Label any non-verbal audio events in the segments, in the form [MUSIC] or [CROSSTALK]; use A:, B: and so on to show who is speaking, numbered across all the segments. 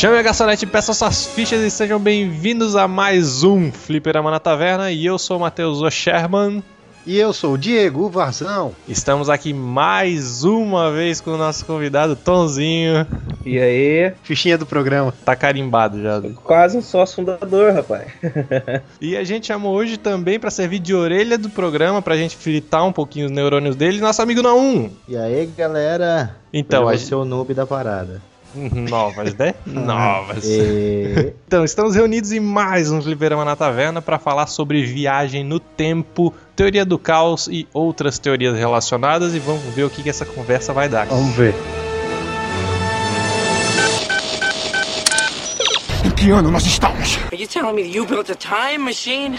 A: Chame a garçonete, peça suas fichas e sejam bem-vindos a mais um Fliperama na Taverna. E eu sou o Matheus Sherman.
B: E eu sou o Diego Varzão.
A: Estamos aqui mais uma vez com o nosso convidado Tonzinho.
C: E aí?
B: Fichinha do programa.
A: Tá carimbado já.
C: Quase um sócio fundador, rapaz. [LAUGHS]
A: e a gente chamou hoje também para servir de orelha do programa, pra gente fritar um pouquinho os neurônios dele, nosso amigo Naum.
B: E aí, galera?
A: Então,
B: eu
A: a
B: gente... ser o noob da parada.
A: Novas, né? [LAUGHS] Novas. E... [LAUGHS] Então, estamos reunidos em mais um Fliperama na Taverna para falar sobre viagem no tempo, teoria do caos e outras teorias relacionadas e vamos ver o que, que essa conversa vai dar.
B: Vamos ver.
D: Em que ano nós estamos?
E: Are you telling me you built a time machine?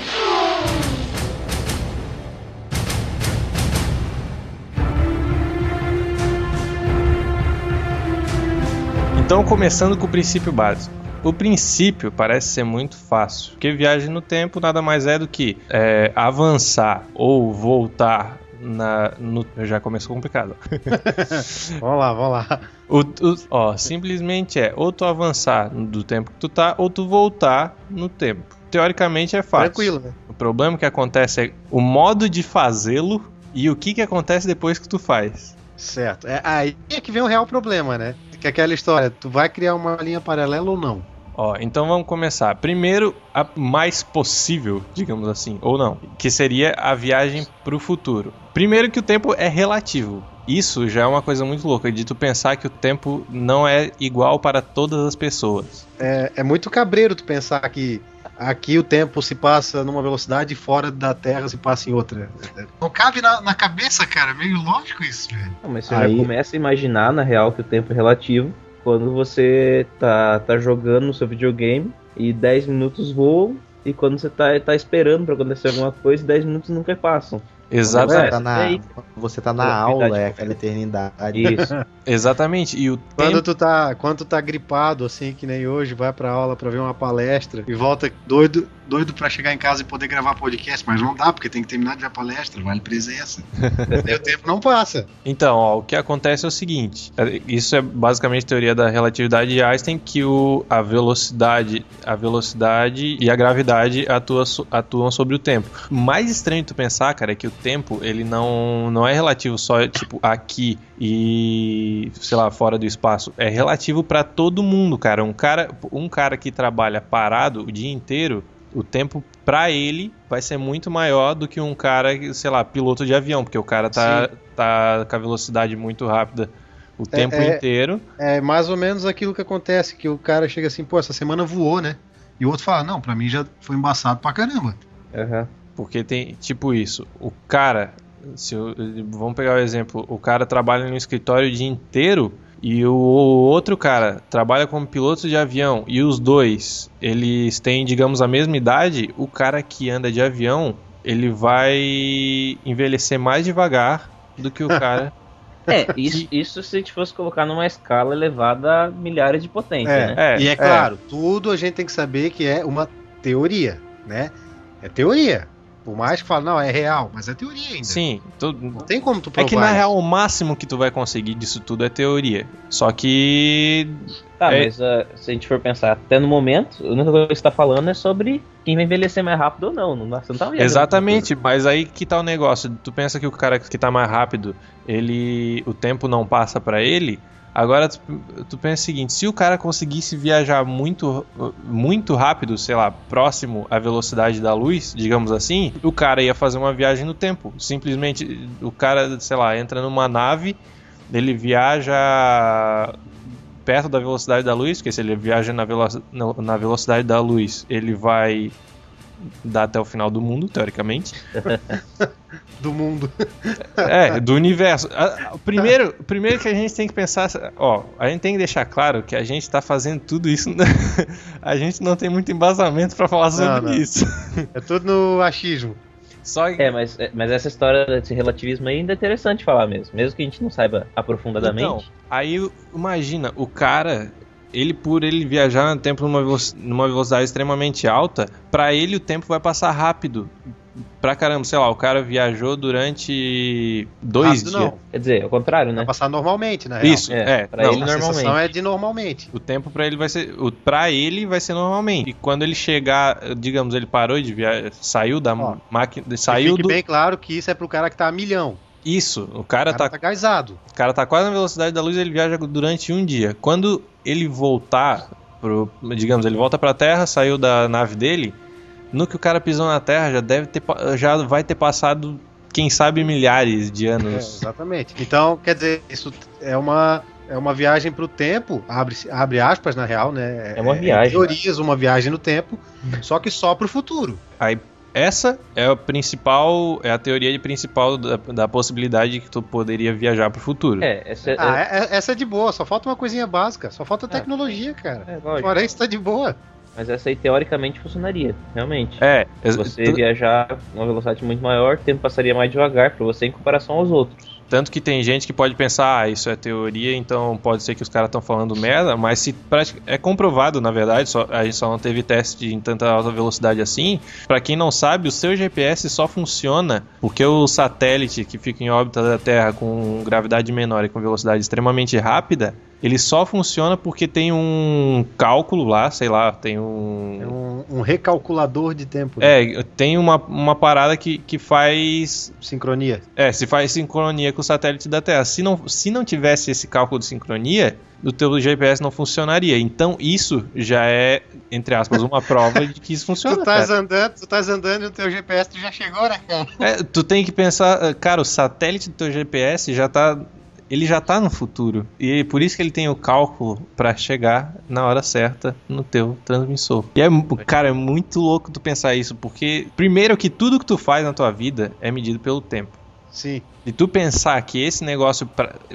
A: Então, começando com o princípio básico. O princípio parece ser muito fácil, porque viagem no tempo nada mais é do que é, avançar ou voltar na, no, já começou complicado. [LAUGHS]
B: vamos lá, vamos lá.
A: O, o, ó, simplesmente é ou tu avançar do tempo que tu tá, ou tu voltar no tempo. Teoricamente é fácil.
B: Tranquilo, né?
A: O problema que acontece é o modo de fazê-lo e o que, que acontece depois que tu faz.
B: Certo. É aí é que vem o real problema, né? Que é aquela história, tu vai criar uma linha paralela ou não?
A: Ó, então vamos começar. Primeiro, a mais possível, digamos assim, ou não, que seria a viagem para o futuro. Primeiro que o tempo é relativo. Isso já é uma coisa muito louca, de tu pensar que o tempo não é igual para todas as pessoas.
B: É, é muito cabreiro tu pensar que aqui o tempo se passa numa velocidade e fora da Terra se passa em outra. Não cabe na, na cabeça, cara. É meio lógico isso, velho.
C: Não, mas você Aí... já começa a imaginar, na real, que o tempo é relativo quando você tá, tá jogando no seu videogame e 10 minutos voam e quando você tá, tá esperando para acontecer alguma coisa, 10 minutos nunca passam.
A: Exatamente.
B: Você tá na, você tá na aula, é aquela eternidade.
A: Isso. [LAUGHS] Exatamente. E o
B: quando
A: tempo...
B: tu tá, quando tu tá gripado assim que nem hoje, vai para aula para ver uma palestra e volta doido, doido para chegar em casa e poder gravar podcast, mas não dá porque tem que terminar de ver a palestra, vale presença. e o tempo não passa.
A: Então, ó, o que acontece é o seguinte, é, isso é basicamente teoria da relatividade de Einstein que o a velocidade, a velocidade e a gravidade atuam, atuam sobre o tempo. Mais estranho tu pensar, cara, é que o tempo ele não não é relativo só tipo aqui e sei lá fora do espaço é relativo para todo mundo cara um cara um cara que trabalha parado o dia inteiro o tempo para ele vai ser muito maior do que um cara sei lá piloto de avião porque o cara tá tá com a velocidade muito rápida o é, tempo
B: é,
A: inteiro.
B: é mais ou menos aquilo que acontece que o cara chega assim pô essa semana voou né? E o outro fala não para mim já foi embaçado pra caramba.
A: Uhum. Porque tem tipo isso, o cara, se eu, vamos pegar o exemplo, o cara trabalha no escritório o dia inteiro e o outro cara trabalha como piloto de avião e os dois, eles têm, digamos, a mesma idade, o cara que anda de avião, ele vai envelhecer mais devagar do que o [LAUGHS] cara
C: É, isso, isso se a gente fosse colocar numa escala elevada a milhares de potência,
B: é,
C: né?
B: É, e é claro, é. tudo a gente tem que saber que é uma teoria, né? É teoria. Por mais que fale, não, é real, mas é teoria ainda.
A: Sim.
B: Tu, não tem como tu provar.
A: É que na real o máximo que tu vai conseguir disso tudo é teoria. Só que.
C: Tá,
A: é...
C: mas uh, se a gente for pensar, até no momento, a única coisa que você tá falando é sobre quem vai envelhecer mais rápido ou não. não você não tá
A: Exatamente, mas aí que tá o negócio. Tu pensa que o cara que tá mais rápido, ele. o tempo não passa para ele. Agora tu, tu, pensa o seguinte, se o cara conseguisse viajar muito muito rápido, sei lá, próximo à velocidade da luz, digamos assim, o cara ia fazer uma viagem no tempo. Simplesmente o cara, sei lá, entra numa nave, ele viaja perto da velocidade da luz, porque se ele viaja na, velo na velocidade da luz, ele vai dar até o final do mundo, teoricamente. [LAUGHS]
B: do mundo.
A: É, do universo. Primeiro, primeiro que a gente tem que pensar, ó, a gente tem que deixar claro que a gente está fazendo tudo isso, [LAUGHS] a gente não tem muito embasamento para falar sobre não, não. isso.
B: É tudo no achismo.
C: Só que... É, mas, é, mas essa história desse relativismo ainda é interessante falar mesmo, mesmo que a gente não saiba aprofundadamente. Então,
A: aí imagina, o cara, ele por ele viajar no tempo numa, numa velocidade extremamente alta, para ele o tempo vai passar rápido pra caramba. Sei lá, o cara viajou durante dois
B: Rápido
A: dias.
B: não.
C: Quer dizer, ao contrário, né?
B: Vai passar normalmente, na real.
A: Isso,
C: É,
A: é.
C: pra
A: não,
C: ele
B: a
C: normalmente.
B: sensação é de normalmente.
A: O tempo pra ele vai ser. O, pra ele vai ser normalmente. E quando ele chegar, digamos, ele parou de viajar, saiu da máquina. Saiu
B: fique
A: do.
B: bem claro que isso é pro cara que tá a milhão.
A: Isso, o
B: O
A: cara,
B: cara
A: tá,
B: tá gaisado.
A: o cara tá quase na velocidade da luz ele viaja durante um dia. Quando ele voltar, pro, digamos, ele volta pra Terra, saiu da nave dele. No que o cara pisou na Terra, já deve ter. Já vai ter passado, quem sabe, milhares de
B: É,
A: anos.
B: exatamente. Então, quer dizer, isso é uma. É uma viagem pro tempo, abre, abre aspas na real, né?
C: É uma viagem.
B: teorias, uma viagem no tempo, só que só pro futuro.
A: Aí essa é a principal, é a teoria principal da, da possibilidade que tu poderia viajar pro futuro.
C: É, essa é,
B: Ah, é- é- essa é de boa, só falta uma coisinha básica, só falta tecnologia, cara.
C: é, lógico.
B: Fora isso, tá de boa.
C: Mas essa aí teoricamente funcionaria, realmente.
A: É,
C: Você
A: tu-
C: viajar uma velocidade muito maior, o tempo passaria mais devagar pra você em comparação aos outros.
A: Tanto que tem gente que pode pensar, ah, isso é teoria, então pode ser que os caras estão falando merda, mas se é comprovado, na verdade, só, a gente só não teve teste em tanta alta velocidade assim. Pra quem não sabe, o seu GPS só funciona porque o satélite que fica em órbita da Terra com gravidade menor e com velocidade extremamente rápida, ele só funciona porque tem um cálculo lá, sei lá, tem
B: É
A: um.
B: um, um recalculador de tempo. né?
A: É, tem uma, uma parada que, que faz
B: Sincronia.
A: é, se faz sincronia com o satélite da Terra. Se não, se não tivesse esse cálculo de sincronia, o teu GPS não funcionaria. Então isso já é, entre aspas, uma prova de que isso [LAUGHS] funciona.
B: Tu estás andando, tu estás andando e o teu GPS tu já chegou, né, cara?
A: É, tu tem que pensar, cara, o satélite do teu GPS já tá. Ele já tá no futuro. E por isso que ele tem o cálculo pra chegar na hora certa no teu transmissor. E é, cara, é muito louco tu pensar isso, porque primeiro que tudo que tu faz na tua vida é medido pelo tempo.
B: Sim.
A: E tu pensar que esse negócio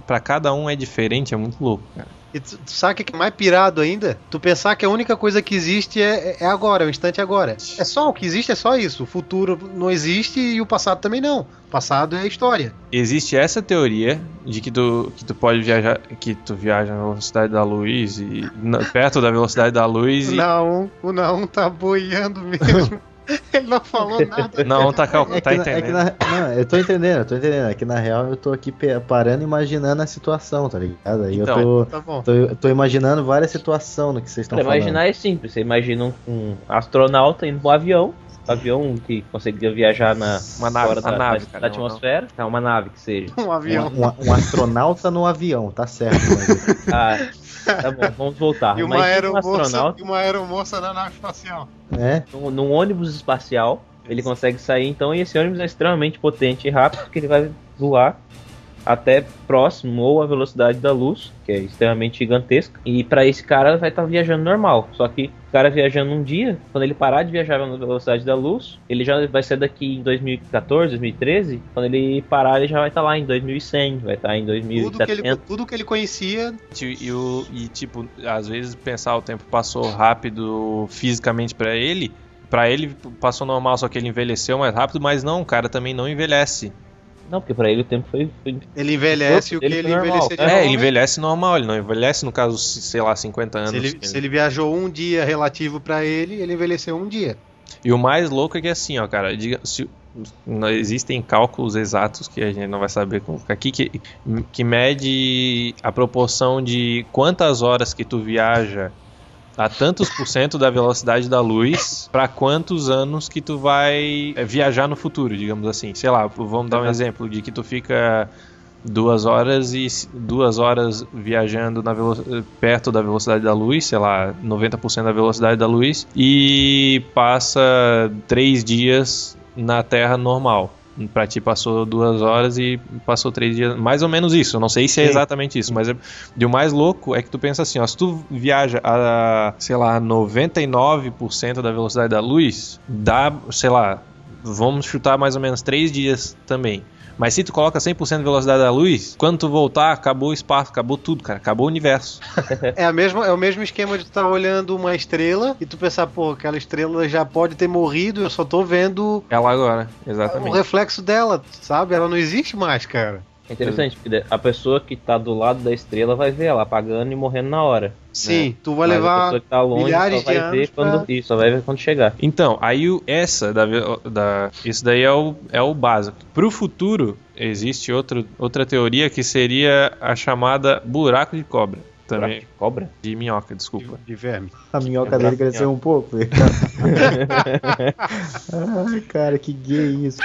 A: pra cada um é diferente é muito louco, cara.
B: E tu, tu sabe o que é mais pirado ainda? Tu pensar que a única coisa que existe é, é agora, é o instante agora. É só, o que existe é só isso. O futuro não existe e o passado também não. O passado é história.
A: Existe essa teoria de que tu, que tu pode viajar, que tu viaja na velocidade da luz e na- perto da velocidade da luz
B: O
A: e
B: Naum, o Naum tá boiando mesmo. [LAUGHS] [LAUGHS] Ele não falou nada.
A: não tá, cal-
F: É
A: tá
F: que, na- é que
A: entendendo.
F: na- não, eu tô entendendo, eu tô entendendo. É que na real eu tô aqui parando e imaginando a situação, tá ligado? Aí
A: Então,
F: eu tô,
B: Tá bom.
F: tô, eu tô imaginando várias situações no que vocês estão
C: Pra
F: falando.
C: imaginar é simples, você imagina um, um astronauta indo pro avião, um avião que conseguia viajar na
A: Uma nave,
C: fora da,
A: nave,
C: da-
A: cara,
C: da
A: não-
C: atmosfera, tá, uma nave que seja. [LAUGHS]
B: Um avião.
F: Um, um- um astronauta no avião, tá certo. Mas...
C: Ah, tá bom, vamos voltar.
B: E uma,
C: Imagina um
B: aeromoça,
C: astronauta
B: e uma aeromoça na nave espacial.
F: É,
C: num, num ônibus espacial, ele consegue sair então, e esse ônibus é extremamente potente e rápido, porque ele vai voar até próximo ou a velocidade da luz, que é extremamente gigantesca. E para esse cara vai estar viajando normal. Só que o cara viajando um dia, quando ele parar de viajar na velocidade da luz, ele já vai ser daqui em 2014, 2013. Quando ele parar, ele já vai estar lá em 2100, vai estar em
B: Tudo que, ele,
C: 2700.
B: tudo que ele conhecia.
A: E, o- e, tipo, às vezes pensar o tempo passou rápido fisicamente pra ele, pra ele passou normal, só que ele envelheceu mais rápido, mas não, o cara também não envelhece.
C: Não, porque para ele o tempo foi, foi
B: Ele envelhece
C: O
B: o que ele envelheceria
A: É, ele
B: normalmente.
A: envelhece normal, ele não envelhece no caso, sei lá, 50 anos.
B: Se ele, se ele viajou um dia relativo pra ele, ele envelheceu um dia.
A: E o mais louco é que assim, ó, cara, diga, se, não existem cálculos exatos que a gente não vai saber colocar aqui que, que mede a proporção de quantas horas que tu viaja a tantos por cento da velocidade da luz para quantos anos que tu vai é, viajar no futuro, digamos assim. Sei lá, vamos dar um exemplo de que tu fica duas horas e duas horas viajando perto da velocidade da luz, sei lá, 90% da velocidade da luz e passa três dias na Terra normal. Pra ti passou duas horas e passou três dias. Mais ou menos isso. Eu não sei se é
B: Sim.
A: exatamente isso, mas é, de o mais louco é que tu pensa assim, ó, se tu viaja a, sei lá, 99% da velocidade da luz, dá, sei lá, vamos chutar mais ou menos três dias também. Mas se tu coloca 100% de velocidade da luz, quando tu voltar, acabou o espaço, acabou tudo, cara, acabou o universo. [LAUGHS]
B: É, a mesma, é o mesmo esquema de tu estar olhando uma estrela e tu pensar, pô, aquela estrela já pode ter morrido, eu só tô vendo
A: Ela agora,
B: o
A: exatamente.
B: reflexo dela, sabe? Ela não existe mais, cara.
C: É interessante, porque a pessoa que tá do lado da estrela vai ver ela apagando e morrendo na hora.
B: Sim, tu vai
C: Mas a
B: levar
C: pessoa que tá longe
B: milhares
C: só vai
B: de
C: ver
B: anos
C: quando.
B: pra-
C: Isso, só vai ver quando chegar.
A: Então, aí o- essa da, da isso daí é o, é o básico. Pro futuro, existe outro, outra teoria que seria a chamada buraco de cobra. Também
C: Buraco de Cobra?
A: de minhoca, desculpa.
B: de verme.
F: A minhoca
C: Quebrar
F: dele cresceu um pouco. [LAUGHS] Ai, cara, que gay isso.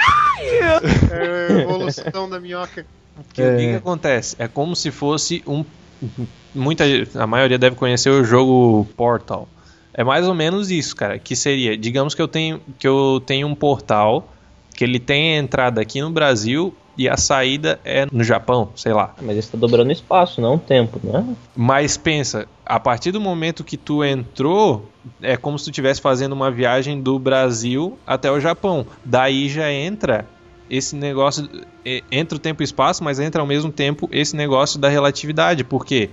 B: É a evolução da minhoca.
A: Que O que, que acontece? É como se fosse um. Muita, a maioria deve conhecer o jogo Portal. É mais ou menos isso, cara. Que seria, digamos que eu tenho, que eu tenho um portal que ele tem a entrada aqui no Brasil e a saída é no Japão, sei lá.
C: Mas ele tá dobrando espaço, não o tempo, né?
A: Mas pensa, a partir do momento que tu entrou, é como se tu estivesse fazendo uma viagem do Brasil até o Japão. Daí já entra esse negócio, entra o tempo e espaço, mas entra ao mesmo tempo esse negócio da relatividade, porque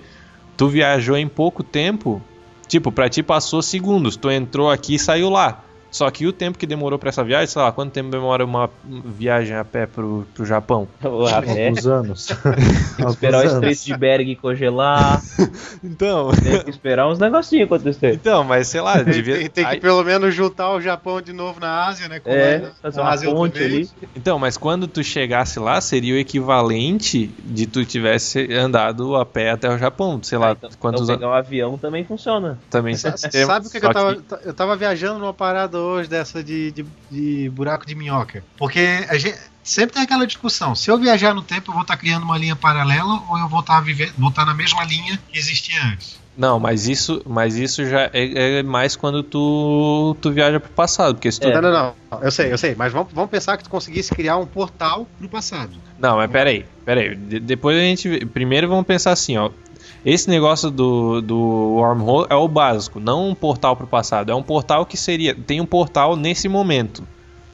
A: tu viajou em pouco tempo, tipo, pra ti passou segundos, tu entrou aqui e saiu lá. Só que o tempo que demorou pra essa viagem, sei lá, quanto tempo demora uma viagem a pé pro, pro Japão? [LAUGHS]
C: A pé,
F: Alguns anos. [LAUGHS]
C: esperar o
F: Alguns
C: Estreito de Berg congelar, [LAUGHS]
A: Então,
C: tem que esperar uns negocinhos acontecer.
A: então, mas sei lá,
B: Tem,
A: devia...
B: tem- tem que
A: aí-
B: pelo menos juntar o Japão de novo na Ásia, né? com
C: É,
B: a-
C: fazer uma
B: Ásia
C: ponte ali.
A: Então, mas quando tu chegasse lá, seria o equivalente de tu tivesse andado a pé até o Japão. Sei lá,
C: Ah, então,
A: quantos
C: então
A: anos.
C: pegar um avião também funciona.
A: Também
B: Sabe o que, que eu tava. Eu tava viajando numa parada hoje dessa de, de, de buraco de minhoca. Porque a gente. Sempre tem aquela discussão. Se eu viajar no tempo, eu vou estar criando uma linha paralela ou eu vou estar viver, vou estar na mesma linha que existia antes.
A: Não, mas isso, mas isso já é, é mais quando tu, tu viaja pro passado. Porque se tu.
C: É.
B: Não, não, não. Eu sei, eu sei. Mas vamos, vamos pensar que tu conseguisse criar um portal pro passado.
A: Não, mas peraí, peraí. De- depois a gente. Primeiro vamos pensar assim, ó. Esse negócio do, do wormhole é o básico, não um portal pro passado. É um portal que seria. Tem um portal nesse momento.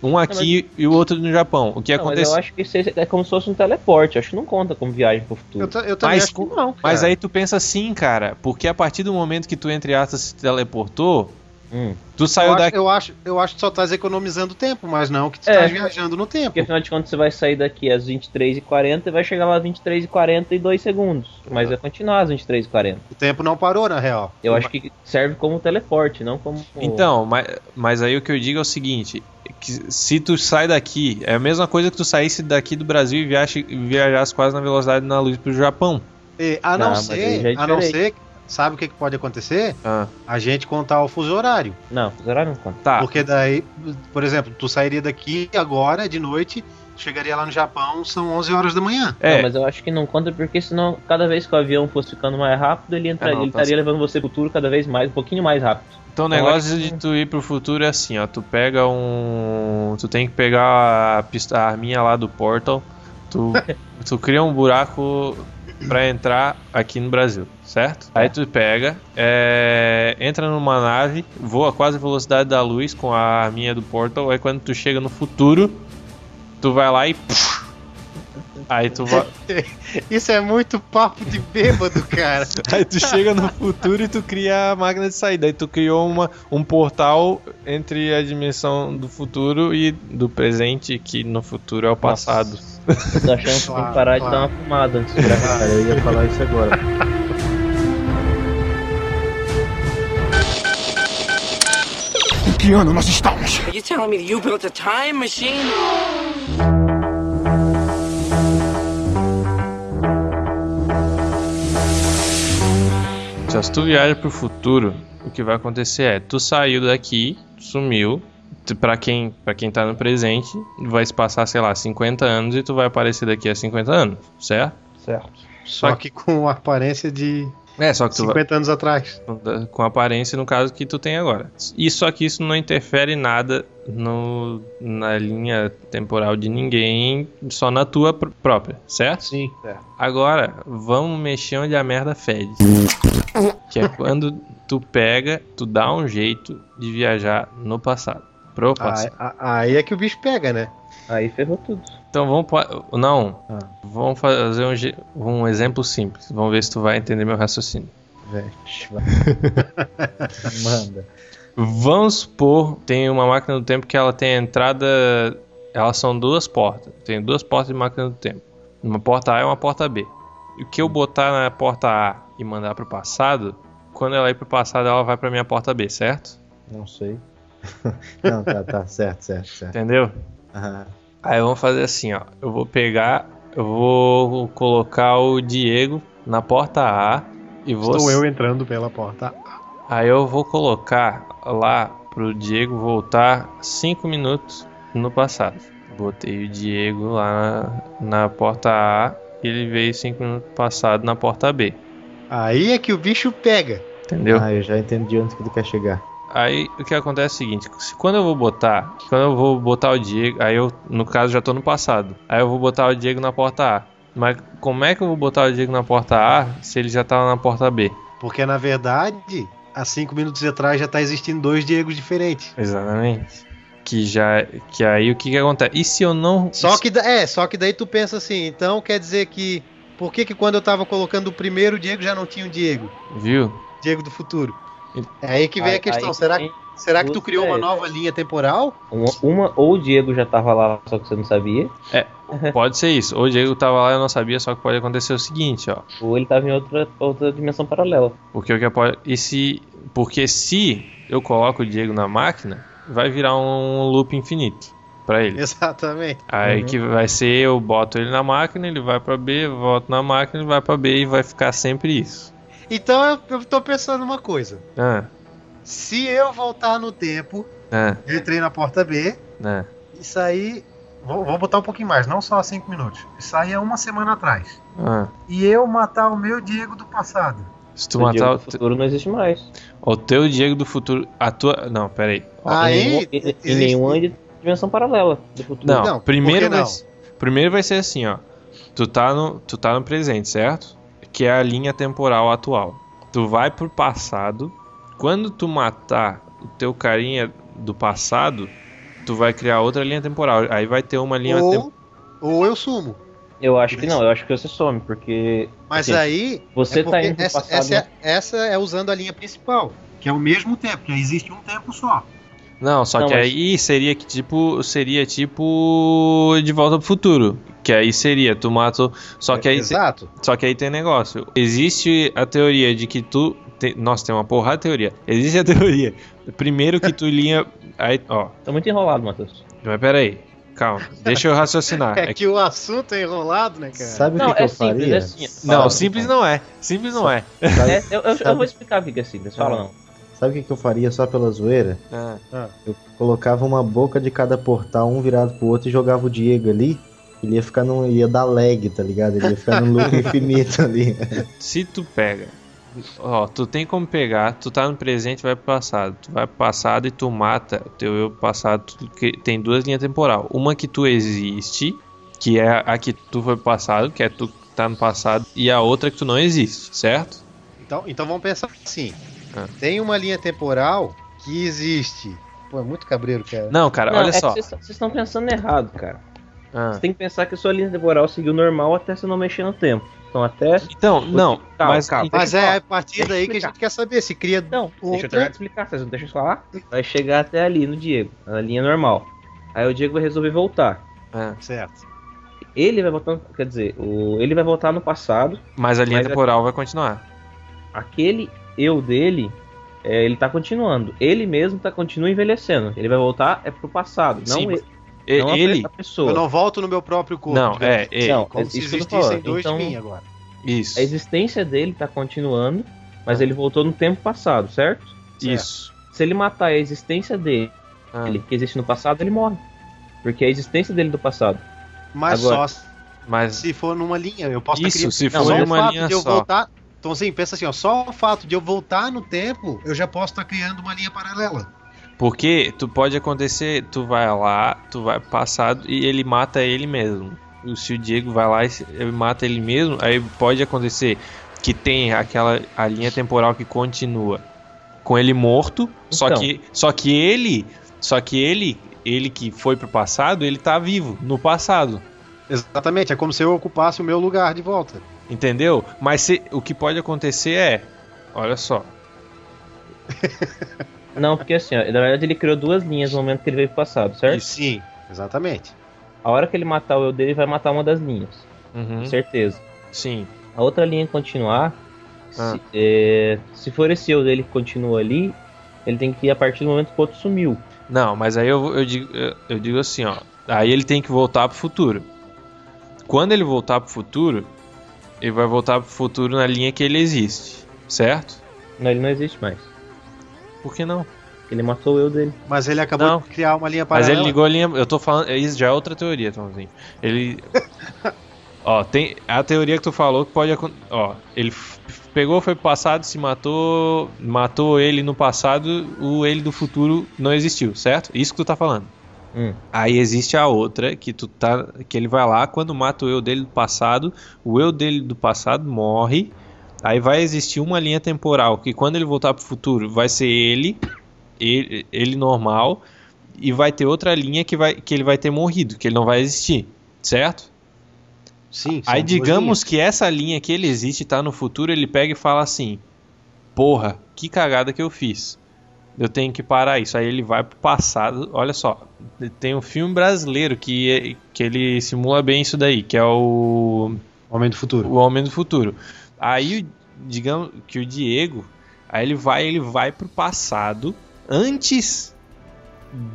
A: Um aqui e o outro no Japão. O que
C: Não, mas
A: acontece?
C: eu acho que isso é como se fosse um teleporte. Acho que não conta como viagem pro futuro.
B: Eu, ta- eu também
A: Mas
B: acho que não.
A: Mas
B: cara.
A: aí tu pensa assim, cara, porque a partir do momento que tu, entre aspas, se teleportou,
C: Hum.
A: tu
B: eu
A: saiu
B: acho,
A: daqui.
B: eu, acho, eu acho que só estás economizando tempo, mas não que tu
C: É.
B: estás viajando no tempo.
C: Porque afinal de contas você vai sair daqui às 23h40 e vai chegar lá às 23h40 e 2 segundos. Mas vai continuar às 23h40.
B: O tempo não parou, na real.
C: Eu acho que serve como teleporte, não como.
A: Então, mas, mas aí o que eu digo é o seguinte: que se tu sai daqui, é a mesma coisa que tu saísse daqui do Brasil e viajasse, viajasse quase na velocidade da luz pro Japão.
B: E, a não
C: Não, já
B: ser,
C: é
B: a não ser, sabe o que, que pode acontecer?
A: Ah,
B: A gente contar o fuso horário.
C: Não, zero não conta.
A: tá.
B: Porque daí, por exemplo, tu sairia daqui agora, de noite, chegaria lá no Japão, são 11 horas da manhã.
A: É,
C: Não, mas eu acho que não conta porque senão cada vez que o avião fosse ficando mais rápido, ele, entraria,
A: É, não,
C: ele
A: tá
C: estaria levando você pro futuro cada vez mais, um pouquinho mais rápido.
A: então o negócio de tu ir pro futuro é assim, ó. Tu pega um. Tu tem que pegar a, pista, a arminha lá do Portal. Tu, [LAUGHS] tu cria um buraco pra entrar aqui no Brasil, certo? Aí tu pega, é, entra numa nave, voa quase a velocidade da luz com a arminha do Portal. Aí quando tu chega no futuro, tu vai lá e. Aí tu vai. [LAUGHS]
B: Isso é muito papo de bêbado, cara. [LAUGHS]
A: Aí tu chega no futuro e tu cria a máquina de saída. Aí tu criou uma, um portal entre a dimensão do futuro e do presente, que no futuro é o passado.
C: Eu tô achando que tem
B: Claro,
C: que parar
B: claro.
C: de dar uma fumada antes de gravar.
F: Cara, eu ia falar isso agora.
D: Em que ano nós estamos?
E: Are you telling me that you built a time machine?
A: Então, se tu viaja pro futuro, o que vai acontecer é, tu saiu daqui, sumiu, pra quem, pra quem tá no presente, vai se passar, sei lá, 50 anos e tu vai aparecer daqui a 50 anos, certo?
C: Certo.
B: Só que com a aparência de
A: É, só que tu vai,
B: 50 anos atrás.
A: com a aparência no caso que tu tem agora. E só que isso não interfere nada no, na linha temporal de ninguém, só na tua pr- própria, certo?
C: Sim.
A: Agora, vamos mexer onde a merda fede. Que é quando tu pega, tu dá um jeito de viajar no passado. Pro
B: Aí,
A: passado.
B: a- aí é que o bicho pega, né?
C: Aí ferrou tudo.
A: Então vamos. Não.
F: Ah.
A: Vamos fazer um, um exemplo simples. Vamos ver se tu vai entender meu raciocínio. [LAUGHS]
F: Manda.
A: Vamos supor, tem uma máquina do tempo que ela tem a entrada. Elas são duas portas. Tem duas portas de máquina do tempo. Uma porta A e uma porta B. E o que eu botar na porta A e mandar pro passado, quando ela ir pro passado, ela vai pra minha porta B, certo?
F: Não sei. [LAUGHS] não, tá, tá, certo, certo, certo.
A: Entendeu?
F: Aham.
A: Aí vamos fazer assim, ó. Eu vou pegar, eu vou colocar o Diego na porta A e vou.
B: Estou eu entrando pela porta.
A: Aí eu vou colocar lá pro Diego voltar 5 minutos no passado. Botei o Diego lá na, na porta A e ele veio 5 minutos passado na porta B.
B: Aí é que o bicho pega.
A: Entendeu?
F: Ah, eu já entendi onde que tu quer chegar.
A: Aí o que acontece é o seguinte, se quando eu vou botar, quando eu vou botar o Diego, aí eu no caso já tô no passado. Aí eu vou botar o Diego na porta A. Mas como é que eu vou botar o Diego na porta A se ele já tava na porta B?
B: Porque na verdade, há cinco minutos atrás já tá existindo dois Diegos diferentes.
A: Exatamente. Que já que aí o que que acontece? E se eu não
B: Só que é, só que daí tu pensa assim, então quer dizer que por que que quando eu tava colocando o primeiro Diego já não tinha um Diego?
A: viu?
B: Diego do futuro. É aí que vem
C: Aí-
B: a questão. será,
C: tem
B: será que tu criou uma
C: ideias.
B: nova linha temporal?
C: Uma, uma- ou o Diego já tava lá, só que você não sabia,
A: Pode ser isso. Ou o Diego tava lá e eu não sabia, só que pode acontecer o seguinte, ó.
C: ou ele tava em outra, outra dimensão paralela.
A: Porque o que pode e se porque se eu coloco o Diego na máquina, vai virar um loop infinito pra ele.
B: Exatamente.
A: Aí
C: Uhum.
A: que vai ser eu boto ele na máquina, ele vai pra B, eu volto na máquina, ele vai pra B e vai ficar sempre isso.
B: Então eu, eu tô pensando uma coisa.
A: Ah,
B: Se eu voltar no tempo,
A: ah,
B: eu entrei na porta B, isso aí. Vou, vou botar um pouquinho mais, não só 5 minutos. Isso aí é uma semana atrás.
A: ah.
B: E eu matar o meu Diego do passado.
A: Se tu
C: o Diego
A: matar o,
C: do futuro não existe mais.
A: o teu Diego do futuro, a tua, não, pera aí.
C: Em, nenhuma- em- nenhuma di- dimensão paralela do futuro.
A: Não,
B: Não,
A: primeiro vai,
B: não?
A: s- primeiro vai ser assim, ó. Tu tá no, tu tá no presente, certo? Que é a linha temporal atual. Tu vai pro passado. Quando tu matar o teu carinha do passado, tu vai criar outra linha temporal. Aí vai ter uma linha temporal.
B: Ou, ou eu sumo.
C: Eu acho que não, eu acho que você some, porque.
B: Mas
C: assim,
B: aí.
C: Você
B: é
C: tá indo
B: essa,
C: passado.
B: essa, é, essa é usando a linha principal. Que é o mesmo tempo, que existe um tempo só.
A: Não, só
C: Não,
A: que
C: mas-
A: aí seria que tipo, seria tipo de volta pro futuro, que aí seria tu mata, o- só que aí
B: Exato.
A: Só que aí tem negócio. Existe a teoria de que tu. Te... Nossa, tem uma porrada de teoria. Existe a teoria. Primeiro que tu linha. Aí, ó.
C: Tá muito enrolado, Matheus.
A: Mas peraí. Calma. Deixa eu raciocinar. [LAUGHS]
B: É
A: É que-
B: que o assunto é enrolado, né, cara?
F: Sabe o
C: Não,
F: que, que
C: é
F: eu
C: simples,
F: faria?
C: é simples.
A: Não, simples não é. Simples não é.
F: Sabe,
C: É, eu, eu- eu vou explicar o que que é simples. Fala não.
F: sabe o que, que eu faria só pela zoeira?
A: Ah,
F: Eu colocava uma boca de cada portal, um virado pro outro, e jogava o Diego ali. Ele ia ficar num. ia dar lag, tá ligado? Ele ia ficar num loop [LAUGHS] infinito ali.
A: se tu pega. Ó, tu tem como pegar, tu tá no presente vai pro passado. Tu vai pro passado e tu mata o teu eu passado. tu- que tem duas linhas temporal. Uma que tu existe, que é a que tu foi pro passado, que é tu que tá no passado, e a outra que tu não existe, certo?
B: Então, então vamos pensar assim.
A: Ah.
B: Tem uma linha temporal que existe. Pô, é muito cabreiro, cara.
A: Não, cara,
C: Não,
A: olha
C: é
A: só.
C: Vocês estão pensando errado, cara.
A: Ah.
C: Você tem que pensar que a sua linha temporal seguiu normal até você não mexer no tempo. Então até.
A: Então, não,
C: Calma,
A: mas
C: calma.
B: Mas é a partir daí que a gente quer saber se cria
C: Não, deixa eu
B: outra.
C: terminar de explicar, vocês não deixam eu falar? Vai chegar até ali no Diego, na linha normal. Aí o Diego vai resolver voltar.
A: Ah,
B: Certo.
C: Ele vai voltar, quer dizer, o, ele vai voltar no passado.
A: mas a linha
C: Mas é-
A: temporal vai continuar.
C: Aquele eu dele, é, ele tá continuando. Ele mesmo tá continua envelhecendo. Ele vai voltar é pro passado, não,
A: Sim,
C: ele,
A: E-
C: não
A: ele.
B: Eu não volto no meu próprio corpo.
A: não, é, é,
C: Não,
B: Como
C: é
B: se existissem dois
C: Então,
B: de mim agora.
A: isso,
C: a existência dele tá continuando, mas ele voltou no tempo passado, certo?
A: isso.
C: Se ele matar a existência dele,
A: Ah,
C: que existe no passado, ele morre. Porque é a existência dele do passado.
B: Mas
C: Agora-
B: só
A: mas
B: se for numa linha. Eu posso tá
A: isso,
B: criando-
A: se
C: Não,
A: for
C: mas
B: só
C: é
B: o
A: uma
B: fato
A: linha
B: de eu
A: só.
B: voltar. Então assim, pensa assim, ó, só o fato de eu voltar no tempo, eu já posso estar criando uma linha paralela.
A: Porque tu pode acontecer, tu vai lá, tu vai pro passado e ele mata ele mesmo. O- Se o Diego vai lá e mata ele mesmo, aí pode acontecer que tem aquela a linha temporal que continua com ele morto, só
C: Então.
A: que só que ele, só que ele, ele que foi pro passado, ele tá vivo no passado.
B: Exatamente, é como se eu ocupasse o meu lugar de volta.
A: Entendeu? Mas se- o que pode acontecer é, olha só, [LAUGHS]
C: Não, porque assim, ó, na verdade ele criou duas linhas no momento que ele veio pro passado, certo?
A: Isso.
B: Sim, exatamente.
C: A hora que ele matar o eu dele, vai matar uma das linhas.
A: Uhum.
C: com certeza.
A: Sim.
C: A outra linha continuar,
A: Ah.
C: se, é, se for esse eu dele que continua ali, ele tem que ir a partir do momento que o outro sumiu.
A: Não, mas aí eu, eu, digo, eu, eu digo assim, ó. Aí ele tem que voltar pro futuro. Quando ele voltar pro futuro, ele vai voltar pro futuro na linha que ele existe, certo?
C: Não, ele não existe mais.
A: Por que não?
C: Ele matou o eu dele.
B: Mas ele acabou
A: Não.
B: de criar uma linha
A: Mas
B: paralela.
A: ele ligou a linha. Eu tô falando. Isso já é outra teoria, Tomzinho. Ele. [LAUGHS] ó, tem a teoria que tu falou que pode acontecer. Ó, ele pegou, foi pro passado, se matou. Matou ele no passado, o ele do futuro não existiu, certo? Isso que tu tá falando.
C: Hum.
A: Aí existe a outra que tu tá. Que ele vai lá, quando mata o eu dele do passado, o eu dele do passado morre. Aí vai existir uma linha temporal que quando ele voltar pro futuro vai ser ele, ele, ele normal, e vai ter outra linha que, vai, que ele vai ter morrido, que ele não vai existir, certo?
B: Sim,
A: Aí digamos que essa linha que ele existe tá no futuro, ele pega e fala assim: Porra, que cagada que eu fiz. Eu tenho que parar isso. Aí ele vai pro passado. Olha só, tem um filme brasileiro que, que ele simula bem isso daí, que é o
B: Homem do Futuro.
A: o Homem do Futuro. Aí, digamos que o Diego, aí ele vai, ele vai pro passado antes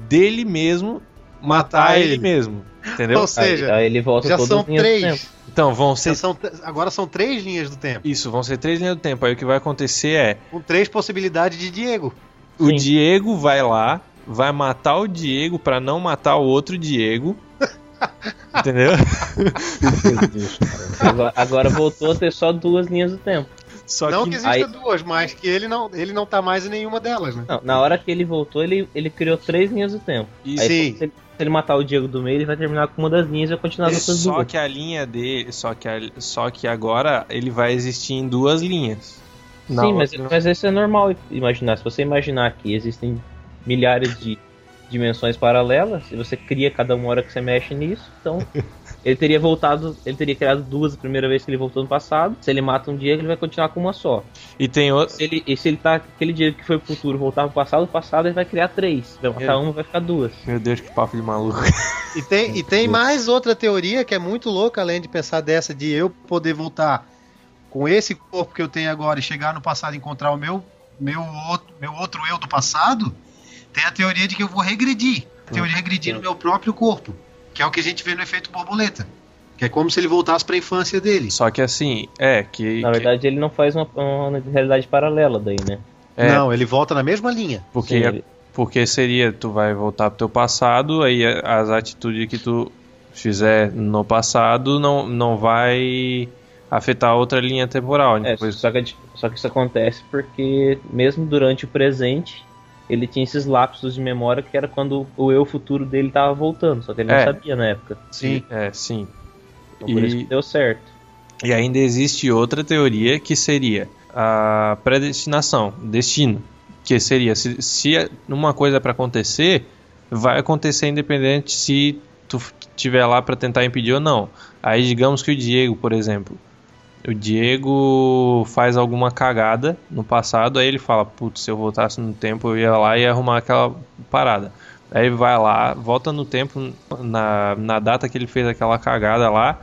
A: dele mesmo matar,
B: Matar
A: ele.
B: ele.
A: mesmo, entendeu?
B: Ou seja,
C: aí, aí ele volta
B: já são três.
A: Então vão ser
B: são, agora são três linhas do tempo.
A: isso, vão ser três linhas do tempo. Aí o que vai acontecer é
B: Com três possibilidades de Diego.
A: o
C: Sim.
A: Diego vai lá, vai matar o Diego pra não matar o outro Diego. [LAUGHS] Entendeu?
F: Meu Deus, cara.
C: Agora, agora voltou a ter só duas linhas do tempo.
A: Só
B: não
A: que
B: que exista
C: aí-
B: duas, mas que ele não, ele não tá mais em nenhuma delas, né?
C: Não, na hora que ele voltou, ele, ele criou três linhas do tempo.
A: Isso.
C: Aí,
B: Sim.
C: se ele, se ele matar o Diego do meio, ele vai terminar com uma das linhas e vai continuar as outras
A: só
C: duas.
A: que a linha dele, só que a- só que agora ele vai existir em duas linhas. Na
C: Sim, mas, mas isso é normal imaginar. Se você imaginar que existem milhares de dimensões paralelas, e você cria cada uma hora que você mexe nisso, então [LAUGHS] ele teria voltado, ele teria criado duas a primeira vez que ele voltou no passado. Se ele mata um dia, ele vai continuar com uma só.
A: E tem outro.
C: Se ele, e se ele tá aquele dia que foi pro futuro voltar pro passado, o passado ele vai criar três. Vai matar
A: É.
C: uma, vai ficar duas.
A: Meu Deus, que papo de maluco. [LAUGHS]
B: E tem, e tem mais outra teoria que é muito louca, além de pensar dessa de eu poder voltar com esse corpo que eu tenho agora e chegar no passado e encontrar o meu, meu, outro, meu outro eu do passado. Tem a teoria de que eu vou regredir. A teoria de regredir no meu próprio corpo. Que é o que a gente vê no efeito borboleta. Que é como se ele voltasse para a infância dele.
A: Só que assim, é que.
C: Na verdade, ele não faz uma, uma realidade paralela daí, né?
A: é,
B: Não, ele volta na mesma linha.
A: porque,
C: Sim, ele-
A: porque seria, tu vai voltar pro teu passado, aí as atitudes que tu fizer no passado não, não vai afetar outra linha temporal.
C: É,
A: Depois,
C: só, que, só que isso acontece porque, mesmo durante o presente, ele tinha esses lapsos de memória que era quando o eu futuro dele tava voltando, só que ele não
A: É.
C: sabia na época.
B: Sim.
A: É, sim.
C: Então por
A: E-
C: isso que deu certo.
A: E ainda existe outra teoria que seria a predestinação, destino. Que seria, se, se uma coisa é para acontecer, vai acontecer independente se tu estiver lá para tentar impedir ou não. Aí digamos que o Diego, por exemplo, o Diego faz alguma cagada no passado, aí ele fala, putz, se eu voltasse no tempo eu ia lá e ia arrumar aquela parada. Aí ele vai lá, volta no tempo, na, na data que ele fez aquela cagada lá,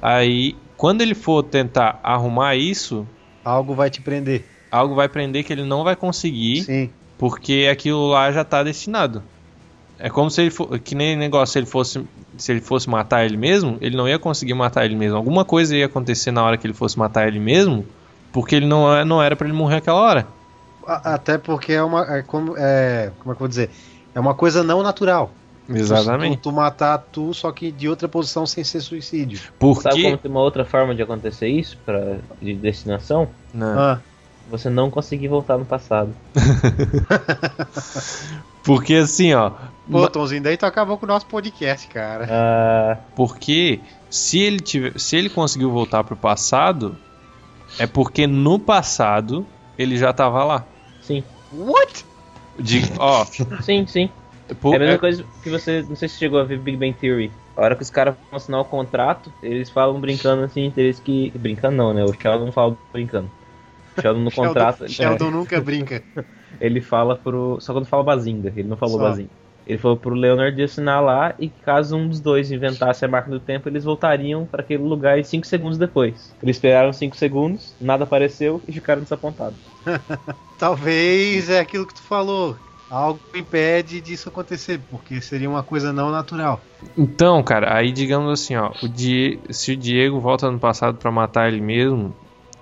A: aí quando ele for tentar arrumar isso,
B: Algo vai te prender.
A: algo vai prender que ele não vai conseguir,
B: Sim.
A: porque aquilo lá já tá destinado. É como se ele for, que nem negócio, se ele fosse se ele fosse matar ele mesmo, ele não ia conseguir matar ele mesmo. Alguma coisa ia acontecer na hora que ele fosse matar ele mesmo, porque ele não, é- não era pra ele morrer aquela hora.
B: Até porque é uma. É como, é, como é que eu vou dizer? É uma coisa não natural.
A: Exatamente.
B: Tu, tu matar tu, só que de outra posição sem ser suicídio.
C: Sabe
A: Porque
C: como tem uma outra forma de acontecer isso, pra, de destinação?
A: não.
B: Ah,
C: Você não conseguir voltar no passado. [LAUGHS]
A: Porque assim, ó,
B: pô, Tomzinho, daí tu acabou com o nosso podcast, cara.
C: Ah,
A: porque se ele tiver, se ele conseguiu voltar pro passado, é porque no passado ele já tava lá.
C: sim,
B: What?
A: De, ó,
C: sim, sim.
A: por-
C: é a mesma
A: é-
C: coisa que você. Não sei se chegou a ver Big Bang Theory. A hora que os caras vão assinar o contrato, eles falam brincando assim, eles que. Brincando não, né? O Sheldon fala brincando. O Sheldon no contrato.
B: Sheldon, Sheldon nunca brinca. [LAUGHS]
C: ele fala pro. Só quando fala Bazinga, ele não falou
B: Só.
C: Bazinga. Ele falou pro Leonard de assinar lá e que caso um dos dois inventasse a máquina do tempo, eles voltariam para aquele lugar 5 segundos depois. Eles esperaram 5 segundos, nada apareceu e ficaram desapontados. [LAUGHS]
B: Talvez é aquilo que tu falou. Algo impede disso acontecer, porque seria uma coisa não natural.
A: Então, cara, aí digamos assim, ó, o Die- se o Diego volta no passado pra matar ele mesmo,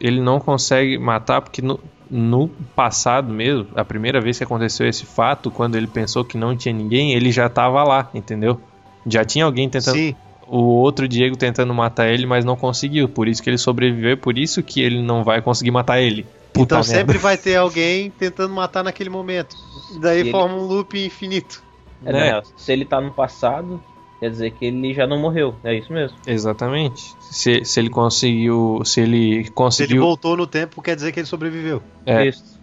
A: ele não consegue matar porque no, no passado mesmo, a primeira vez que aconteceu esse fato, quando ele pensou que não tinha ninguém, ele já tava lá, entendeu? Já tinha alguém tentando
B: Sim,
A: o outro Diego tentando matar ele, mas não conseguiu. Por isso que ele sobreviveu, por isso que ele não vai conseguir matar ele. Puta
B: então
A: merda.
B: sempre vai [LAUGHS] ter alguém tentando matar naquele momento. Daí
C: E ele-
B: forma um loop infinito.
C: É,
A: Né?
C: na real, se ele tá no passado, quer dizer que ele já não morreu. É isso mesmo.
A: Exatamente. Se, se ele conseguiu. Se ele
B: Se ele
A: conseguiu.
B: voltou no tempo, quer dizer que ele sobreviveu.
A: É.
C: Isso.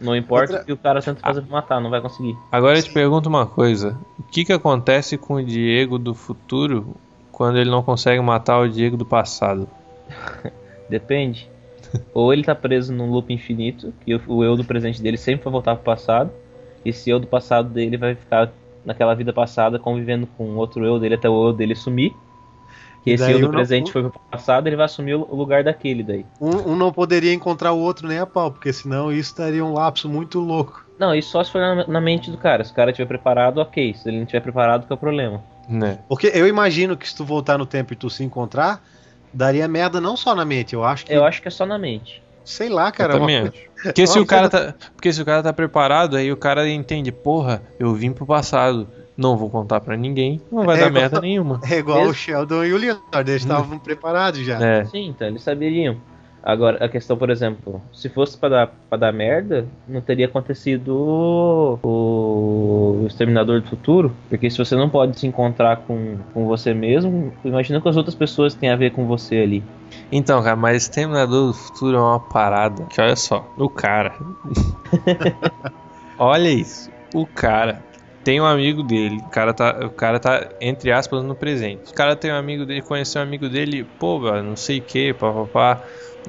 C: Não importa
B: Outra-
C: o que o cara tenta fazer pra matar, não vai conseguir.
A: Agora eu te pergunto uma coisa: o que, que acontece com o Diego do futuro quando ele não consegue matar o Diego do passado? [LAUGHS]
C: Depende. Ou ele tá preso num loop infinito, que o- o eu do presente dele sempre vai voltar pro passado, e esse eu do passado dele vai ficar naquela vida passada convivendo com outro eu dele até o eu dele sumir. Que
B: E
C: esse eu do
B: eu não-
C: presente foi pro passado, ele vai assumir o o lugar daquele daí.
B: Um, um não poderia encontrar o outro nem a pau, porque senão isso daria um lapso muito louco.
C: Não, isso só se for na, na mente do cara. Se o cara estiver preparado, ok. Se ele não estiver preparado, que é o problema.
A: Né?
B: Porque eu imagino que se tu voltar no tempo e tu se encontrar, daria merda não só na mente. Eu acho que.
C: Eu acho que é só na mente.
B: Sei lá, cara.
A: eu
B: é
A: também
B: coisa-.
A: Porque se,
B: uma
A: o cara tá, porque se o cara tá preparado, aí o cara entende: porra, eu vim pro passado, não vou contar pra ninguém, não vai
B: É
A: dar
B: igual-
A: merda nenhuma.
B: É igual o Sheldon e o Leonard, eles estavam preparados já.
A: É.
C: Sim, então eles saberiam. Agora, a questão, por exemplo, se fosse pra dar, pra dar merda, não teria acontecido o, o Exterminador do Futuro. Porque se você não pode se encontrar com, com você mesmo, imagina que as outras pessoas têm a ver com você ali.
A: Então, cara, mas Terminador do Futuro é uma parada. Que olha só, o cara. [LAUGHS] olha isso. O cara tem um amigo dele. O cara tá, o cara tá entre aspas no presente. O cara tem um amigo dele, conheceu um amigo dele, pô, velho, não sei o que, papapá.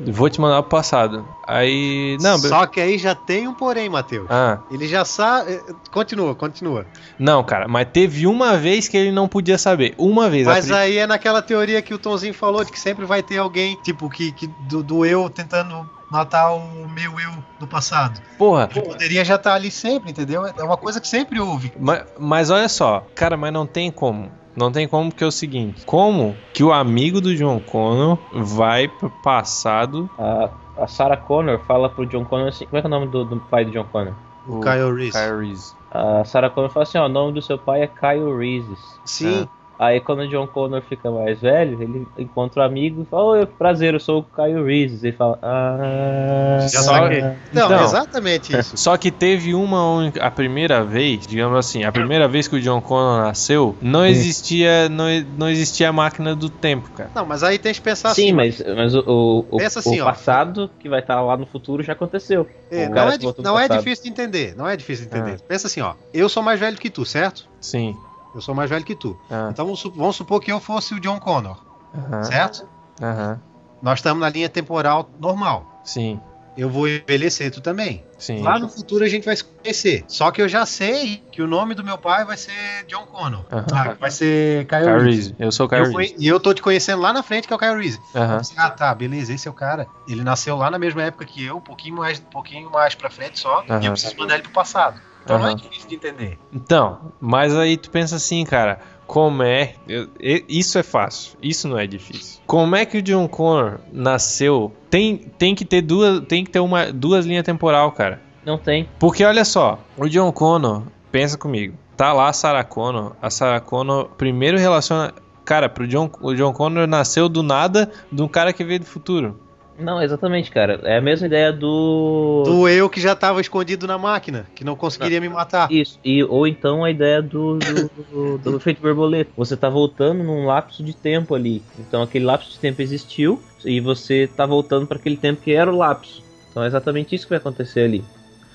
A: Vou te mandar pro passado. Aí. Não,
B: Só que aí já tem um porém, Matheus.
A: Ah,
B: Ele já sabe. Continua, continua.
A: não, cara, mas teve uma vez que ele não podia saber. Uma vez.
B: Mas
A: pri-
B: aí é naquela teoria que o Tonzinho falou de que sempre vai ter alguém, tipo, que, que do, do eu tentando matar o meu eu do passado.
A: Porra,
B: Poderia já estar ali sempre, entendeu? É uma coisa que sempre houve.
A: Mas, mas olha só, cara, mas não tem como. Não tem como porque é o seguinte: como que o amigo do John Connor vai pro passado?
C: A, a Sarah Connor fala pro John Connor assim. Como é que é o nome do, do pai do John Connor?
B: O Kyle Reese.
A: Kyle Reese.
C: A Sarah Connor fala assim: ó, o nome do seu pai é Kyle Reese.
B: Sim.
C: Aí quando o John Connor fica mais velho, ele encontra o amigo e fala, oi, prazer, eu sou o Kyle Reese. Ele fala, ah.
A: Só-
B: saquei. Não,
A: Então.
B: exatamente [LAUGHS] isso.
A: Só que teve uma a primeira vez, digamos assim, a primeira vez que o John Connor nasceu, não existia, não, não existia a máquina do tempo, cara.
B: Não, mas aí tem que pensar
C: Sim,
B: assim.
C: mas, mas o, o,
B: assim,
C: o
B: ó.
C: passado que vai estar lá no futuro já aconteceu.
B: É,
C: O
B: não é,
C: que
B: não é difícil de entender. Não é difícil de entender.
A: Ah.
B: Pensa assim, ó. Eu sou mais velho que tu, certo?
A: Sim.
B: Eu sou mais velho que tu.
A: Ah,
B: Então vamos, vamos supor que eu fosse o John Connor,
A: aham,
B: certo?
A: aham.
B: Nós estamos na linha temporal normal.
A: Sim,
B: Eu vou envelhecer tu também.
A: sim.
B: Lá no futuro a gente vai se conhecer. Só que eu já sei que o nome do meu pai vai ser John Connor.
A: Aham.
B: Ah, vai ser Kyle,
A: Kyle
B: Reese.
A: Reese. Eu sou o
B: Eu
A: Kyle
B: conhe-
A: Reese.
B: E eu tô te conhecendo lá na frente, que é o Kyle Reese.
A: Aham.
B: Ah, tá, beleza, esse é o cara. Ele nasceu lá na mesma época que eu, um pouquinho mais, um pouquinho mais pra frente só. E
A: Aham.
B: eu preciso mandar ele pro passado. Então não é difícil de entender.
A: Então, mas aí tu pensa assim, cara, como é. eu- Isso é fácil, isso não é difícil. Como é que o John Connor nasceu? Tem, tem que ter duas. Tem que ter uma, duas linhas temporal, cara.
C: Não tem.
A: Porque olha só, o John Connor, pensa comigo, tá lá a Sarah Connor, a Sarah Connor primeiro relaciona. Cara, pro John, o John Connor nasceu do nada de um cara que veio do futuro.
C: Não, exatamente, cara. É a mesma ideia do.
B: Do eu que já tava escondido na máquina, que não conseguiria me matar.
C: Isso, e, ou então a ideia do, do, do, do [LAUGHS] efeito borboleta. Você tá voltando num lapso de tempo ali. Então aquele lapso de tempo existiu e você tá voltando para aquele tempo que era o lapso. Então é exatamente isso que vai acontecer ali.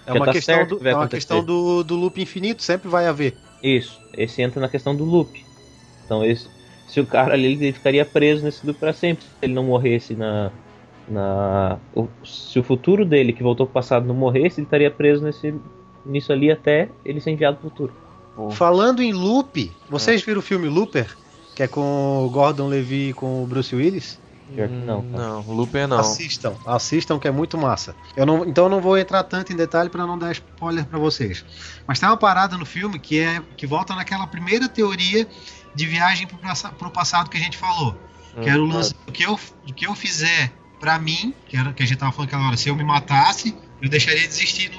B: É uma
C: tá
B: questão, do,
C: que
B: é uma questão do, do loop infinito, sempre vai haver.
C: Isso, esse entra na questão do loop. Então esse, se o cara ali ele ficaria preso nesse loop para sempre, se ele não morresse na. Na o- se o futuro dele, que voltou pro passado, não morresse, ele estaria preso nesse, nisso ali até ele ser enviado pro futuro.
B: Falando em loop, vocês viram o filme Looper? Que é com o Gordon Levy e com o Bruce Willis?
C: Não, cara.
A: Não, Looper não.
B: Assistam, assistam que é muito massa. Eu não, então eu não vou entrar tanto em detalhe para não dar spoiler para vocês. Mas tem uma parada no filme que é que volta naquela primeira teoria de viagem pro, passa- pro passado que a gente falou. Que era o lance do que eu, do que eu fizer pra mim, que era que a gente tava falando aquela hora, se eu me matasse, eu deixaria de existir no,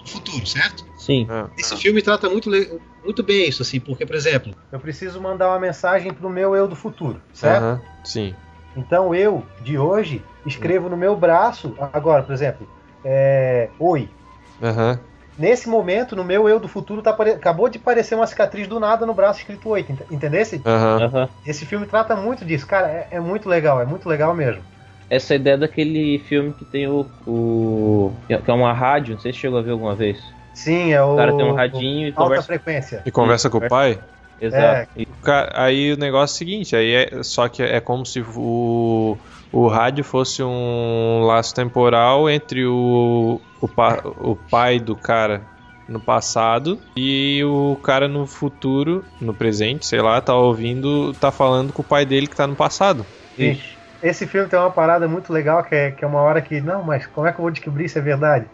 B: no futuro, certo?
C: Sim.
A: É.
B: Esse filme trata muito, muito bem isso, assim, porque, por exemplo, eu preciso mandar uma mensagem pro meu eu do futuro, certo?
A: Aham, Sim.
B: Então eu, de hoje, escrevo no meu braço, agora, por exemplo, é, oi.
A: Aham.
B: Nesse momento, no meu eu do futuro, tá apare- acabou de aparecer uma cicatriz do nada no braço escrito oi, ent- entendesse?
A: Aham.
C: Aham.
B: Esse filme trata muito disso, cara, é, é muito legal, é muito legal mesmo.
C: Essa ideia daquele filme que tem o, o. que é uma rádio, não sei se chegou a ver alguma vez.
B: Sim, é o.
C: O cara tem um radinho e
B: Alta
C: conversa.
B: frequência.
A: E conversa com o pai?
C: Exato. E-
A: Ca- Aí o negócio é o seguinte, aí é, só que é como se o, o rádio fosse um laço temporal entre o, o, pa- o pai do cara no passado e o cara no futuro, no presente, sei lá, tá ouvindo, tá falando com o pai dele que tá no passado.
C: Ixi.
B: Esse filme tem uma parada muito legal que é, que é uma hora que, não, mas como é que eu vou descobrir se é verdade?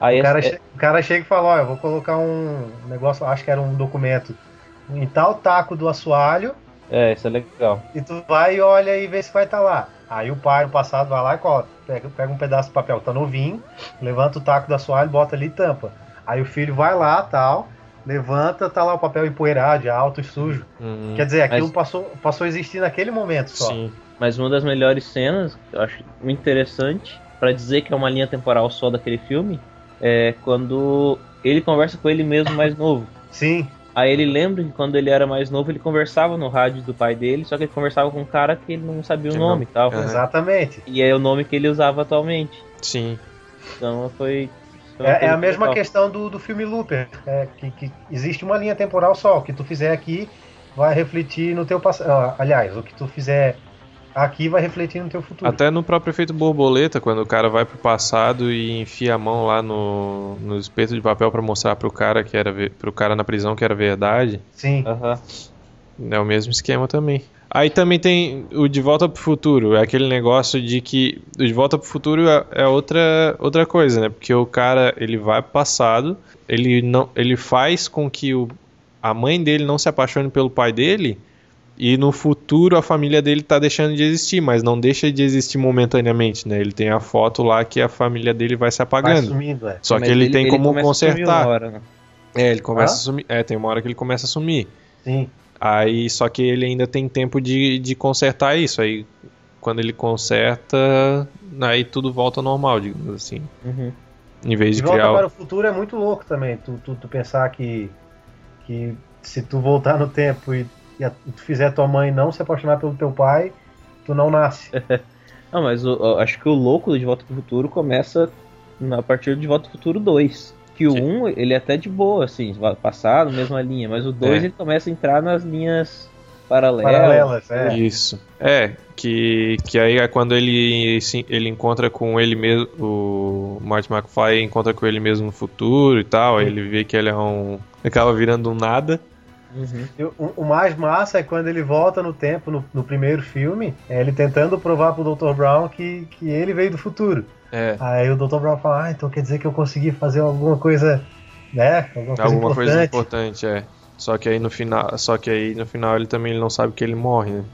C: Aí
B: O cara,
C: essa-
B: che- o cara chega e fala, ó, eu vou colocar um negócio, acho que era um documento, em tal taco do assoalho,
C: é, isso é legal.
B: e tu vai e olha e vê se vai estar lá. Aí o pai no passado vai lá e coloca, pega, pega um pedaço de papel, tá novinho, levanta o taco do assoalho, bota ali e tampa. Aí o filho vai lá, tal, levanta, tá lá o papel empoeirado, alto e sujo.
A: Hum,
B: Quer dizer, aquilo
C: Mas-
B: passou, passou a existir naquele momento só.
A: sim.
C: Mas uma das melhores cenas, que eu acho muito interessante, pra dizer que é uma linha temporal só daquele filme, é quando ele conversa com ele mesmo mais novo.
B: Sim,
C: Aí ele lembra que quando ele era mais novo, ele conversava no rádio do pai dele, só que ele conversava com um cara que ele não sabia o
A: Que
C: nome e tal.
A: Aham.
B: exatamente.
C: E é o nome que ele usava atualmente.
A: Sim.
C: Então foi. foi
B: É, é a mesma
C: legal.
B: questão do, do filme Looper, é, que, que existe uma linha temporal só. O que tu fizer aqui vai refletir no teu passado. Aliás, o que tu fizer aqui vai refletir no teu futuro.
A: Até no próprio efeito borboleta, quando o cara vai pro passado e enfia a mão lá no, no espeto de papel pra mostrar pro cara que era pro cara na prisão que era verdade,
B: Sim.
C: Aham.
A: é o mesmo esquema também. Aí também tem o De Volta pro Futuro, é aquele negócio de que o De Volta pro Futuro é, é outra outra coisa, né? Porque o cara, ele vai pro passado, ele não ele faz com que o, a mãe dele não se apaixone pelo pai dele. E no futuro a família dele tá deixando de existir, mas não deixa de existir momentaneamente, né? Ele tem a foto lá que a família dele vai se
B: Vai
A: apagando.
B: sumindo, é.
A: Só
C: Mas
A: que ele, tem como
C: começa a sumir
A: consertar.
C: hora, né?
A: É, ele começa
B: Hã?
A: a sumir. É, tem uma hora que ele começa a sumir.
B: Sim.
A: Aí, só que ele ainda tem tempo de, de consertar isso. Aí, quando ele conserta, aí tudo volta ao normal, digamos assim.
C: Uhum.
A: Em vez
B: De
A: de
B: volta
A: criar.
B: para o futuro é muito louco também. Tu, tu, tu pensar que, que se tu voltar no tempo e, e a- tu fizer tua mãe não se apaixonar pelo teu pai, tu não nasce. [LAUGHS]
C: Não, mas o- eu acho que o louco do De Volta pro Futuro começa na- a partir do De Volta pro Futuro 2. Que o
A: Sim.
C: 1, ele é até de boa, assim, vai passar na mesma linha, mas o 2
A: É.
C: ele começa a entrar nas linhas paralelas.
B: Paralelas, é.
A: Isso. É, que, que aí é quando ele, ele encontra com ele mesmo. O Marty McFly encontra com ele mesmo no futuro e tal. Aí ele vê que ele é um. acaba virando um nada.
C: Uhum.
B: O, o mais massa é quando ele volta no tempo, no, no primeiro filme, é ele tentando provar pro Dr. Brown que, que ele veio do futuro.
A: É.
B: Aí o Dr. Brown fala, ah, então quer dizer que eu consegui fazer alguma coisa, né? Alguma coisa
A: Alguma coisa
B: importante.
A: importante, é. Só que aí no final, só que aí no final ele também ele não sabe que ele morre, né?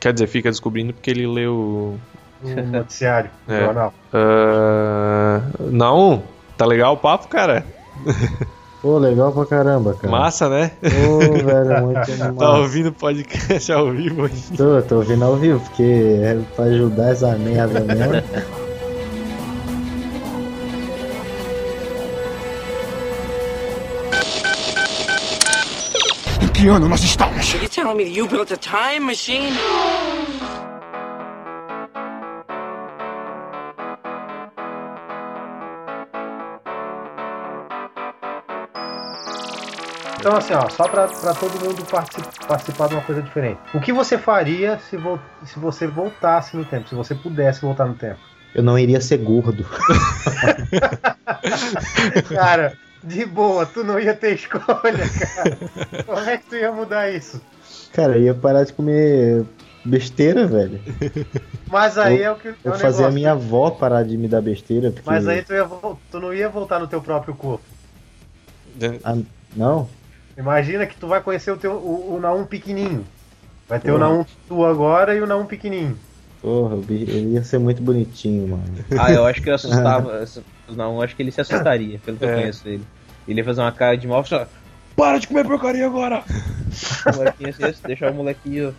A: Quer dizer, fica descobrindo porque ele leu o-
B: No noticiário, no
A: É.
B: jornal.
A: Ah, não, tá legal o papo, cara. [LAUGHS]
F: Pô, legal pra caramba, cara.
A: Massa, né?
F: Pô, velho, muito [LAUGHS]
A: Tá
F: animado.
A: ouvindo podcast ao vivo aí.
F: Tô, tô ouvindo ao vivo, porque é pra ajudar essa merda mesmo.
D: Em que ano nós estamos?
E: You telling me you built a time machine?
B: Então, assim, ó, só pra, pra todo mundo partici- participar de uma coisa diferente. O que você faria se, vo- se você voltasse no tempo? Se você pudesse voltar no tempo?
F: Eu não iria ser gordo. [LAUGHS]
B: Cara, De boa, tu não ia ter escolha, cara. Como é que tu ia mudar isso?
F: Cara, eu ia parar de comer besteira, velho.
B: Mas aí é o que é
F: Eu
B: o
F: fazer a minha avó parar de me dar besteira. Porque...
B: Mas aí tu, ia, tu não ia voltar no teu próprio corpo.
F: Ah, não?
B: Imagina que tu vai conhecer o teu o, o Naum pequenininho. Vai ter o
F: Porra.
B: Naum tu agora e o Naum pequenininho.
F: Porra, o bicho- ele ia ser muito bonitinho, mano.
C: Ah, eu acho que eu assustava. [LAUGHS] Não, eu acho que ele se assustaria, pelo que eu
A: É.
C: conheço ele. Ele ia fazer uma cara de mal e falar, Para de comer porcaria agora! [LAUGHS] O molequinho assim, deixar o molequinho.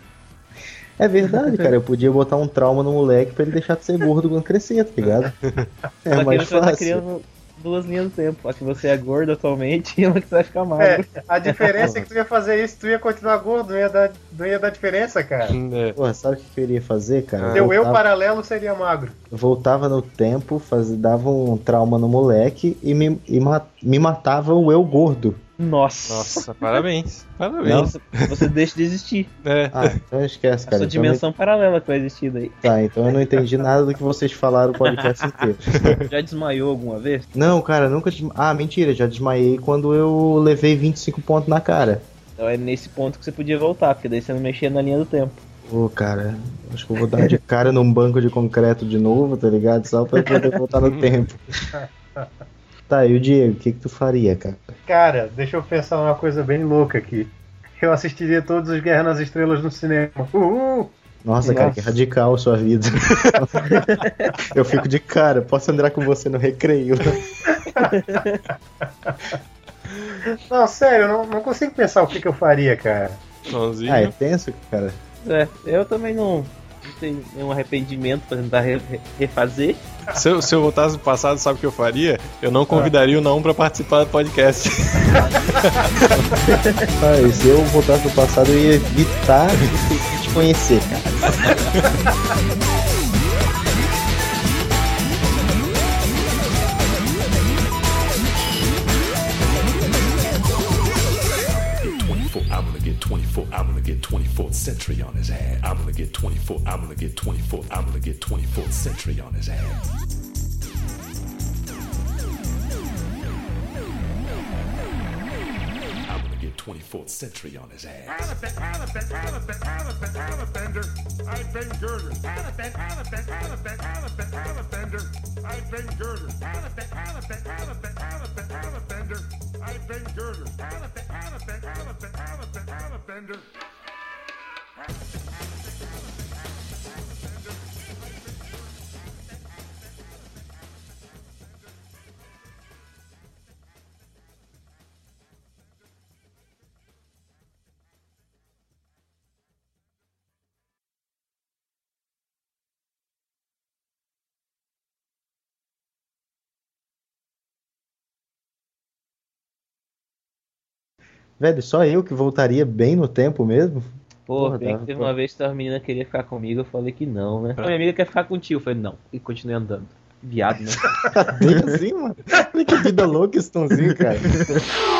F: É verdade, cara. Eu podia botar um trauma no moleque pra ele deixar de ser gordo quando crescer, tá ligado? [LAUGHS] É
C: Só que
F: mais
C: estar
F: fácil.
C: criando duas linhas do tempo. A que você é gordo atualmente [LAUGHS] e uma que você vai ficar magro.
B: É, a diferença é que tu ia fazer isso, tu ia continuar gordo, não ia dar, não ia dar diferença, cara.
A: É.
F: Porra, sabe o que que eu iria fazer, cara?
B: Teu eu
F: voltava,
B: paralelo seria magro.
F: voltava no tempo, faz, dava um trauma no moleque e me, e ma- me matava o eu gordo.
C: Nossa!
A: Nossa, parabéns.
F: Não?
A: Parabéns.
C: Você, você deixa de existir.
A: É.
F: Ah, então esquece,
C: A
F: cara.
C: sua
F: Então,
C: dimensão paralela que vai existir daí.
F: Tá, então eu não entendi nada do que vocês falaram o podcast inteiro. [LAUGHS]
C: Já desmaiou alguma vez?
F: Não, cara, nunca. desma- Ah, mentira, já desmaiei quando eu levei 25 pontos na cara.
C: Então é nesse ponto que você podia voltar, porque daí você não mexia na linha do tempo.
F: Pô, cara, acho que eu vou dar de cara num banco de concreto de novo, tá ligado? Só pra eu poder voltar no [LAUGHS] tempo. [LAUGHS] Tá, e o Diego, o que, que tu faria, cara?
B: Cara, deixa eu pensar uma coisa bem louca aqui. Eu assistiria todos os Guerra nas Estrelas no cinema. Uhul!
F: Nossa, cara,
B: Nossa.
F: que radical a sua vida. [LAUGHS] eu fico de cara, posso andar com você no recreio? [LAUGHS]
B: Não, sério, eu não, não consigo pensar o que, que eu faria, cara.
A: Sonzinho.
F: Ah, é tenso, cara.
C: É, eu também não, tenho nenhum arrependimento pra tentar re- re- refazer.
A: Se, eu, se eu voltasse no passado, sabe o que eu faria? Eu não convidaria o não pra participar do podcast.
F: Ah, e se eu voltasse no passado, eu ia evitar de te conhecer, cara.
G: Get 24, I'm gonna get 24, I'm gonna get 24th century on his ass. I'm gonna get 24, I'm gonna get 24, I'm gonna get 24th century on his ass. I'm gonna get 24th century on his ass.
D: Girder. I've been, I've been, I've been, I've been, I've bender. I've been girder. I've
F: Velho, só eu que voltaria bem no tempo mesmo?
C: Pô,
F: Porra,
C: bem teve uma vez que a menina queria ficar comigo, eu falei que não, né? A minha amiga quer ficar contigo, eu falei não. E continuei andando. Viado, né?
F: Bem [LAUGHS] assim, mano. Olha que vida louca esse Tonzinho, cara. [LAUGHS]